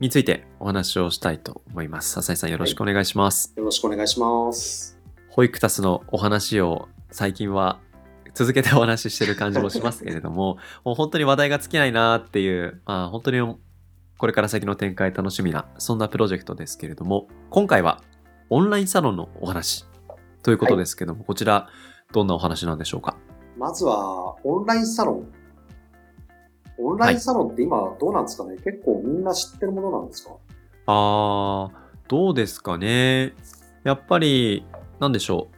についてお話をしたいと思います。笹井さんよろしくお願いします。よろしくお願いします。ホイクタスのお話を最近は続けてお話ししてる感じもしますけれども、もう本当に話題が尽きないなっていう、まあ本当にこれから先の展開楽しみな、そんなプロジェクトですけれども、今回はオンラインサロンのお話ということですけども、こちらどんなお話なんでしょうか？まずは、オンラインサロン。オンラインサロンって今どうなんですかね、結構みんな知ってるものなんですか？あー、どうですかね？やっぱり、なんでしょう。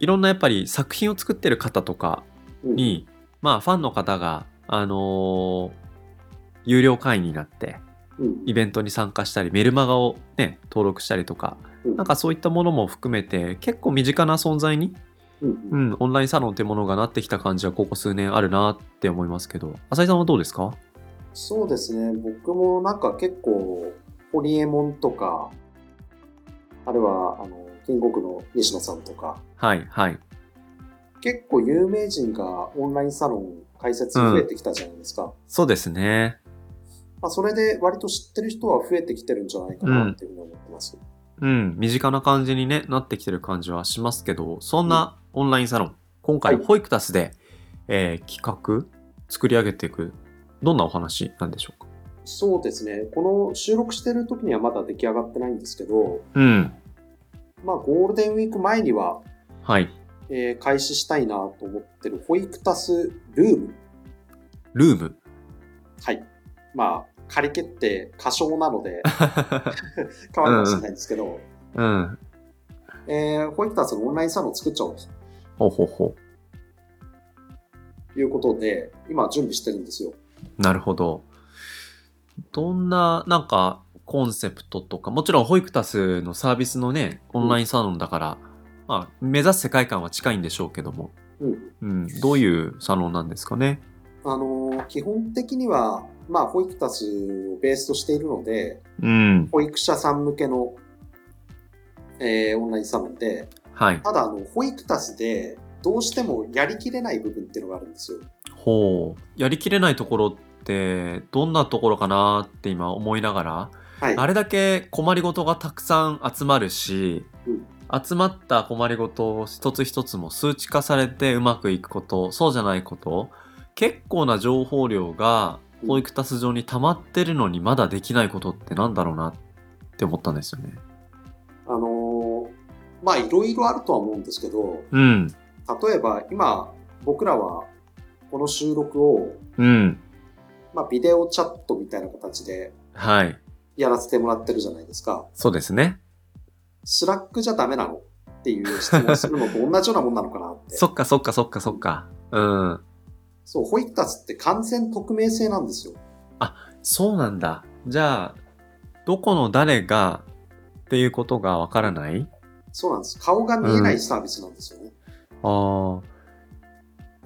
いろんなやっぱり作品を作ってる方とかうん。に、まあファンの方が、あのー有料会員になって、うん。イベントに参加したり、メルマガをね、登録したりとか、うん。なんかそういったものも含めて、結構身近な存在に、うんう、ん、オンラインサロンってものがなってきた感じはここ数年あるなって思いますけど、浅井さんはどうですか？そうですね。僕もなんか結構、ホリエモンとか、あるいは、あの、キングコングの西野さんとか、はい、はい。結構有名人がオンラインサロン開設増えてきたじゃないですか。そうですね。まあ、それで割と知ってる人は増えてきてるんじゃないかなっていうふうに思ってます。うん、身近な感じに、ね、なってきてる感じはしますけど、そんなオンラインサロン、今回、はいホイクタスで、えー企画、作り上げていく、どんなお話なんでしょうか？そうですね。この収録してる時にはまだ出来上がってないんですけど、うん。まあゴールデンウィーク前には、はい。えー開始したいなと思ってるホイクタスルーム。ルーム？はい。まあ、仮決定過小なので 変わるかもしれないんですけど、うん。えーホイクタスのオンラインサロンを作っちゃおうほうほうほということで、今準備してるんですよ。う。なるほど。どんな、なんか、コンセプトとか、もちろんホイクタスのサービスのね、オンラインサロンだから、まあ、目指す世界観は近いんでしょうけども、うん。うん、どういうサロンなんですかね？あのー基本的には、まあ、ホイクタスをベースとしているので、うん。保育者さん向けの、えーオンラインサロンで、はい。ただ、あの、ホイクタスで、どうしてもやりきれない部分っていうのがあるんですよ。ほう。やりきれないところって、どんなところかなって今思いながら、はい。あれだけ困りごとがたくさん集まるし、うん集まった困りごとを一つ一つも数値化されてうまくいくこと、そうじゃないこと、結構な情報量がうんホイクタス上に溜まってるのにまだできないことってなんだろうなって思ったんですよね。あのーまあ、いろいろあるとは思うんですけど、うん。例えば、今、僕らは、この収録を、うん。まあ、ビデオチャットみたいな形ではい。やらせてもらってるじゃないですか。そうですね。スラックじゃダメなのっていう質問するのと同じようなもんなのかなって。そっかそっかそっかそっか。うん。そう、ホイクタスって完全匿名性なんですよ。そうなんだ。じゃあ、どこの誰がっていうことがわからない？そうなんです。顔が見えないサービスなんですよね。ああ。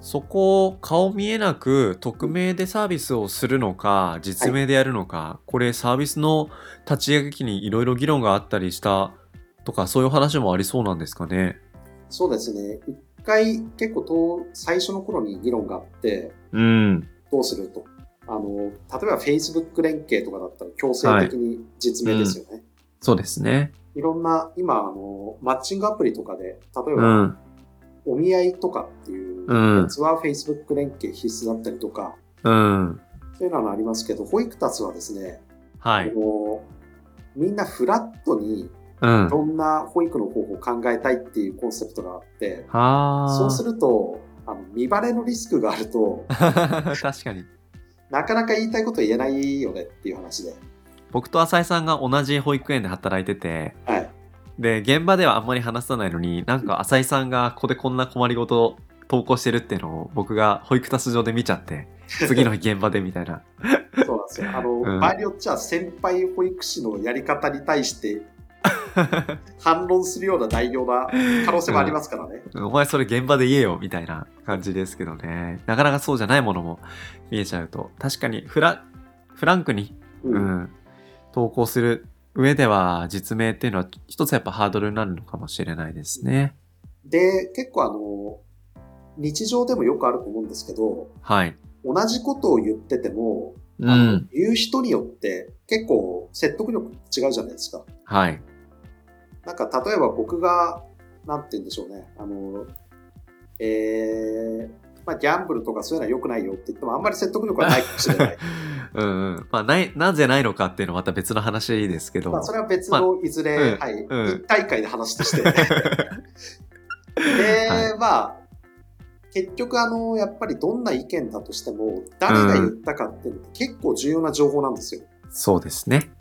そこを顔見えなく匿名でサービスをするのか、実名でやるのか、これサービスの立ち上げ期にいろいろ議論があったりしたとか、そういう話もありそうなんですかね。そうですね。一回結構と最初の頃に議論があって、うん。どうすると。あの、例えば Facebook 連携とかだったら強制的に実名ですよね。そうですね。いろんな、今、あの、マッチングアプリとかで、例えうば、ん。お見合いとかっていううんやつは Facebook 連携必須だったりとか、うん。そういうのはありますけど、ホイクタスはですね、はい。みんなフラットにうん。どんな保育の方法を考えたいっていうコンセプトがあって、はあ。そうすると、あの見バレのリスクがあると、確かに。なかなか言いたいこと言えないよねっていう話で。僕と浅井さんが同じ保育園で働いてて、はい。で、現場ではあんまり話さないのに、なんか浅井さんがここでこんな困りごとを投稿してるっていうのを僕が保育タス上で見ちゃって、次の日現場でみたいな。そうなんでですよ。あの、うん場合によっちゃ先輩保育士のやり方に対して反論するような内容な可能性もありますからね。お前それ現場で言えよみたいな感じですけどね。なかなかそうじゃないものも見えちゃうと、確かにフラフランクに、ううんん、投稿する上では実名っていうのは一つやっぱハードルになるのかもしれないですね。で、結構あの、日常でもよくあると思うんですけど、はい。同じことを言ってても、うあのん。言う人によって結構説得力違うじゃないですか。はい。なんか例えば僕が、なんて言うんでしょうね。あの、えー、まあギャンブルとかそういうのは良くないよって言ってもあんまり説得力はないかもしれない。うんうん。まあ、ない、なぜないのかっていうのはまた別の話ですけど。まあそれは別のいずれ、うんはい、うん一大会で話として。で、はまあ、結局あの、やっぱりどんな意見だとしても、誰が言ったかっていうのって結構重要な情報なんですよ。そうですね。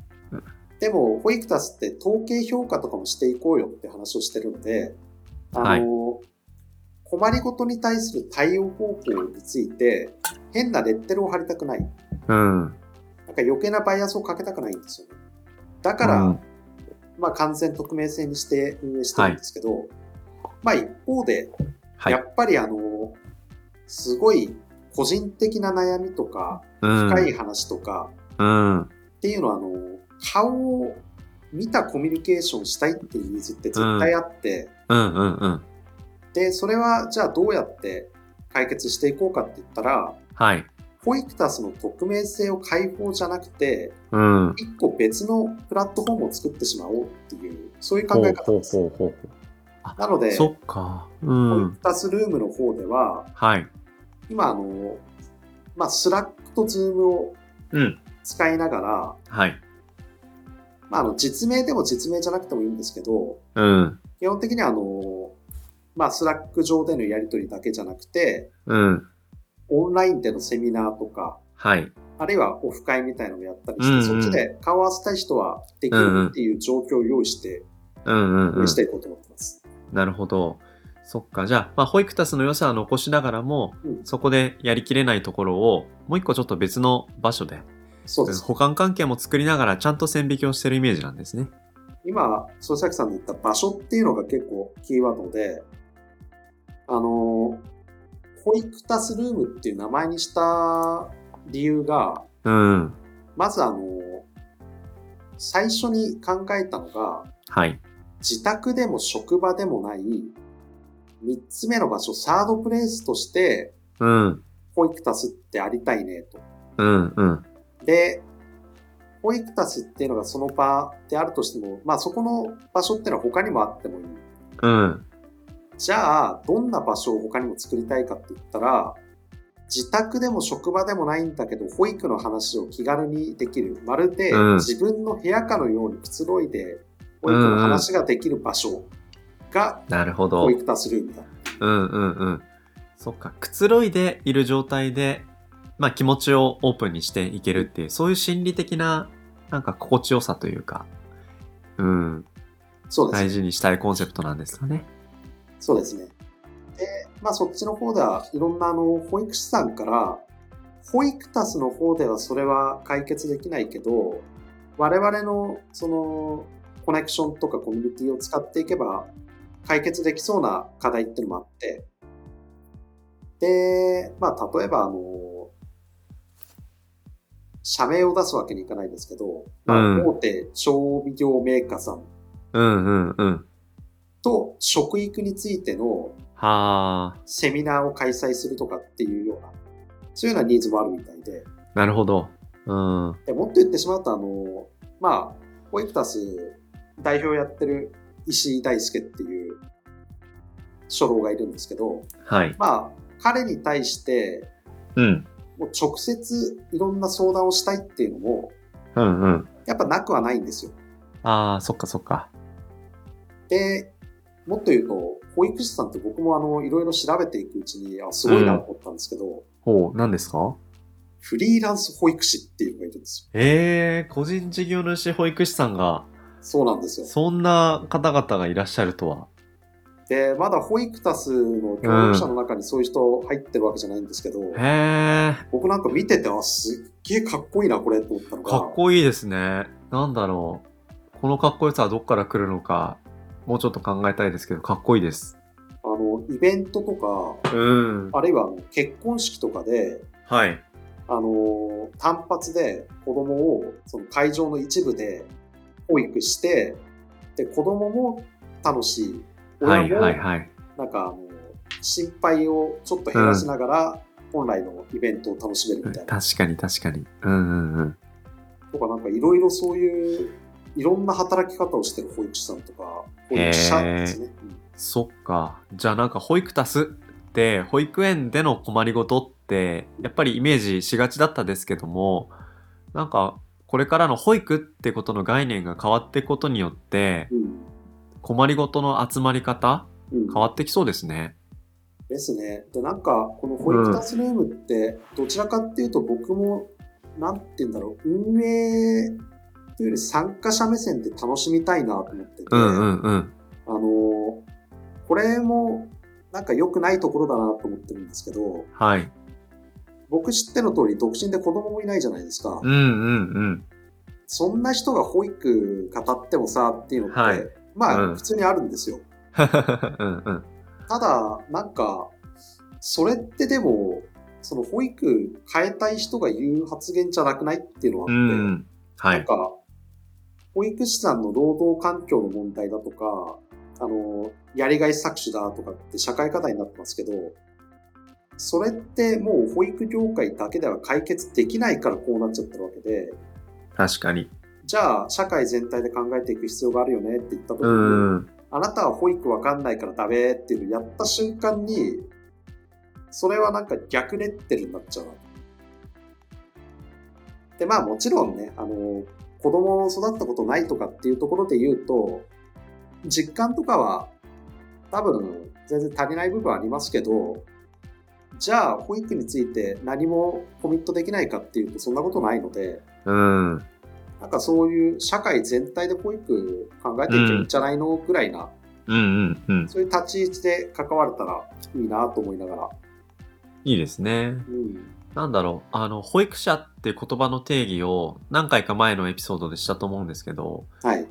でも、ホイクタスって統計評価とかもしていこうよって話をしてるので、あの、はい困りごとに対する対応方法について、変なレッテルを貼りたくない。うん。なんか余計なバイアスをかけたくないんですよね。だから、うんまあ完全匿名性にして運営してるんですけど、まあ一方で、はいや。っぱりあの、すごい個人的な悩みとか、うん。深い話とかうん。っていうのは、あの、顔を見たコミュニケーションしたいっていうニーズって絶対あって、うんうんうん。で、それはじゃあどうやって解決していこうかって言ったら、はい。ホイクタスの匿名性を解放じゃなくて、うん。一個別のプラットフォームを作ってしまおうっていう、そういう考え方です。ほうほうほうほう。なので、そっか。うホイんク。タスルームの方では、はい。今あの、まあ、スラックとズームをうん。使いながら、はい。まあ、あの、実名でも実名じゃなくてもいいんですけど、うん。基本的にはあの、まあ、スラック上でのやり取りだけじゃなくて、うん。オンラインでのセミナーとか、はい。あるいはオフ会みたいなのをやったりして、うんうんそっちで顔合わせたい人はできるっていう状況を用意して、うんうんうん。していこうと思ってます。なるほど。そっか。じゃあ、まあ、ホイクタスの良さは残しながらも、うんそこでやりきれないところを、もう一個ちょっと別の場所で、そうです。補完関係も作りながら、ちゃんと線引きをしてるイメージなんですね。今、曽崎さんの言った場所っていうのが結構キーワードで、あの、ホイクタスルームっていう名前にした理由が、うん。まずあの、最初に考えたのが、はい。自宅でも職場でもない、三つ目の場所、サードプレイスとして、うん。ホイクタスってありたいねと。うんうん。で、ホイクタスっていうのがその場であるとしても、まあそこの場所っていうのは他にもあってもいい。うん。じゃあ、どんな場所を他にも作りたいかって言ったら、自宅でも職場でもないんだけど、保育の話を気軽にできる。まるでうん自分の部屋かのようにくつろいで、保育の話ができる場所がなるほど。保育タスルームだ。うんうんうん。そっか。くつろいでいる状態で、まあ気持ちをオープンにしていけるっていう、そういう心理的な、なんか心地よさというか、うん、そうです。大事にしたいコンセプトなんですかね。そうですね。で、まあそっちの方ではいろんなあの保育士さんから、保育タスの方ではそれは解決できないけど、我々のそのコネクションとかコミュニティを使っていけば解決できそうな課題っていうのもあって、で、まあ例えばあの、社名を出すわけにいかないですけど、まあうん大手調味料メーカーさんうんうんうん。と食育についてのはあ、セミナーを開催するとかっていうような、そういうようなニーズもあるみたいで、なるほど。うん。でもっと言ってしまうと、あの、まあ、ホイクタス代表やってる石井大輔っていう初老がいるんですけど、はい。まあ、彼に対して、うん。もう直接いろんな相談をしたいっていうのも、うんうん。やっぱなくはないんですよ。ああ、そっかそっか。で、もっと言うと、保育士さんって僕もあの、いろいろ調べていくうちに、あ、すごいなと思ったんですけど、ほう、何ですか？フリーランス保育士っていうのがいるんですよ。ええ個人事業主保育士さんが、そうなんですよ。そんな方々がいらっしゃるとは。で、まだホイクタスの協力者の中にそういう人入ってるわけじゃないんですけど、へえ、僕なんか見てて、あ、すっげえかっこいいな、これ、と思ったのが。かっこいいですね。なんだろう。このかっこよさはどっから来るのか、もうちょっと考えたいですけど、かっこいいです。あの、イベントとか、うん。あるいは結婚式とかで、はい。あの、単発で子供をその会場の一部で保育して、で、子供も楽しい親もはいはい。なんかあの、心配をちょっと減らしながら、本来のイベントを楽しめるみたいな。確かに確かに。うんうんうん。とかなんかいろいろそういう、いろんな働き方をしてる保育士さんとか、保育者ですね。うんそっか。じゃあなんか保育タスって、保育園での困りごとって、やっぱりイメージしがちだったですけども、なんかこれからの保育ってことの概念が変わっていくことによって、うん困りごとの集まり方うん変わってきそうですね。ですね。で、なんか、この保育タスルームって、どちらかっていうと僕も、なんて言うんだろう、運営というより参加者目線で楽しみたいなと思ってて、うんうんうん。あの、これも、なんか良くないところだなと思ってるんですけど、はい。僕知っての通り独身で子供もいないじゃないですか。うんうんうん。そんな人が保育語ってもさ、っていうのって、はいまあ、うん普通にあるんですよ。うんうん。ただ、なんか、それってでも、その保育変えたい人が言う発言じゃなくないっていうのはうあって、ん。はい。なんか、保育士さんの労働環境の問題だとか、あの、やりがい搾取だとかって社会課題になってますけど、それってもう保育業界だけでは解決できないからこうなっちゃってるわけで、確かに。じゃあ社会全体で考えていく必要があるよねって言った時に、うん。あなたは保育わかんないからダメっていうのをやった瞬間に、それはなんか逆レッテルになっちゃうな。で、まあもちろんね、あの、子供を育ったことないとかっていうところで言うと、実感とかは多分全然足りない部分はありますけど、じゃあ保育について何もコミットできないかっていうとそんなことないので、うん。なんかそういう社会全体で保育考えていけばいいんじゃないのぐらいなうんうんうん。そういう立ち位置で関われたらいいなと思いながら。いいですね。うん。なんだろう。あの、保育者って言葉の定義を何回か前のエピソードでしたと思うんですけど、はい。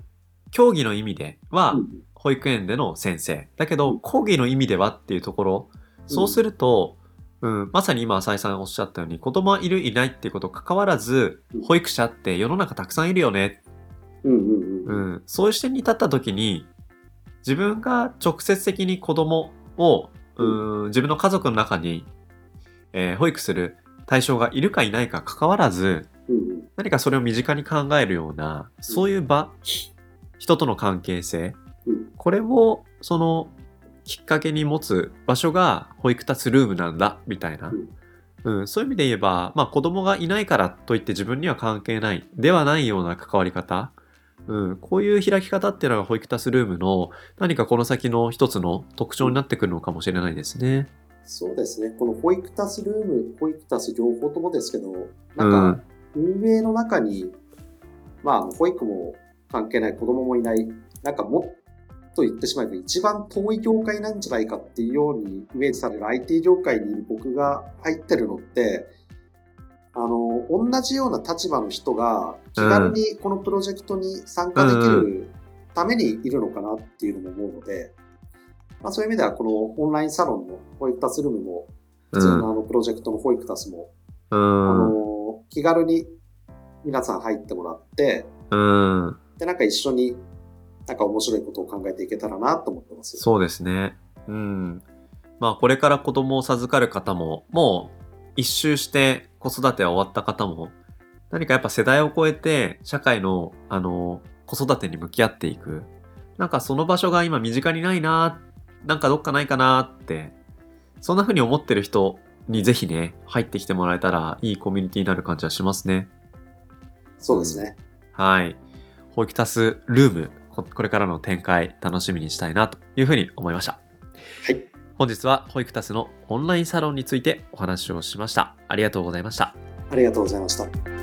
競技の意味ではうん保育園での先生。だけどうん、講義の意味ではっていうところ、そうすると、うん、まさに今浅井さんおっしゃったように子供はいるいないっていうこと関わらずうん保育者って世の中たくさんいるよね、うんうんうん。うん、そういう視点に立った時に自分が直接的に子供を、うん、自分の家族の中に、えー保育する対象がいるかいないか関わらず何かそれを身近に考えるようなそういう場人との関係性うん。これをそのきっかけに持つ場所が保育タスルームなんだみたいな、うん、そういう意味で言えば、まあ、子供がいないからといって自分には関係ないではないような関わり方、うん、こういう開き方っていうのが保育タスルームの何かこの先の一つの特徴になってくるのかもしれないですね。そうですね。この保育タスルーム、保育タス両方ともですけど、うなんかん、運営の中に、まあ、保育も関係ない、子供もいない、なんかもっと言ってしまえば一番遠い業界なんじゃないかっていうようにイメージされる IT 業界にいる僕が入ってるのって、あの、同じような立場の人が気軽にこのプロジェクトに参加できるためにいるのかなっていうのも思うので、まあそういう意味ではこのオンラインサロンの保育タスルームも、普通のあのプロジェクトの保育タスも、うあん。の、気軽に皆さん入ってもらって、うん。で、なんか一緒になんか面白いことを考えていけたらなと思ってます。そうですね。うん。まあこれから子供を授かる方も、もう一周して子育ては終わった方も、何かやっぱ世代を超えて社会の、あの、子育てに向き合っていく。なんかその場所が今身近にないな、なんかどっかないかなって、そんな風に思ってる人にぜひね、入ってきてもらえたらいいコミュニティになる感じはしますね。そうですね。はい。保育タスルーム、ここれからの展開楽しみにしたいなというふうに思いました。はい。本日は保育タスのオンラインサロンについてお話をしました。ありがとうございました。ありがとうございました。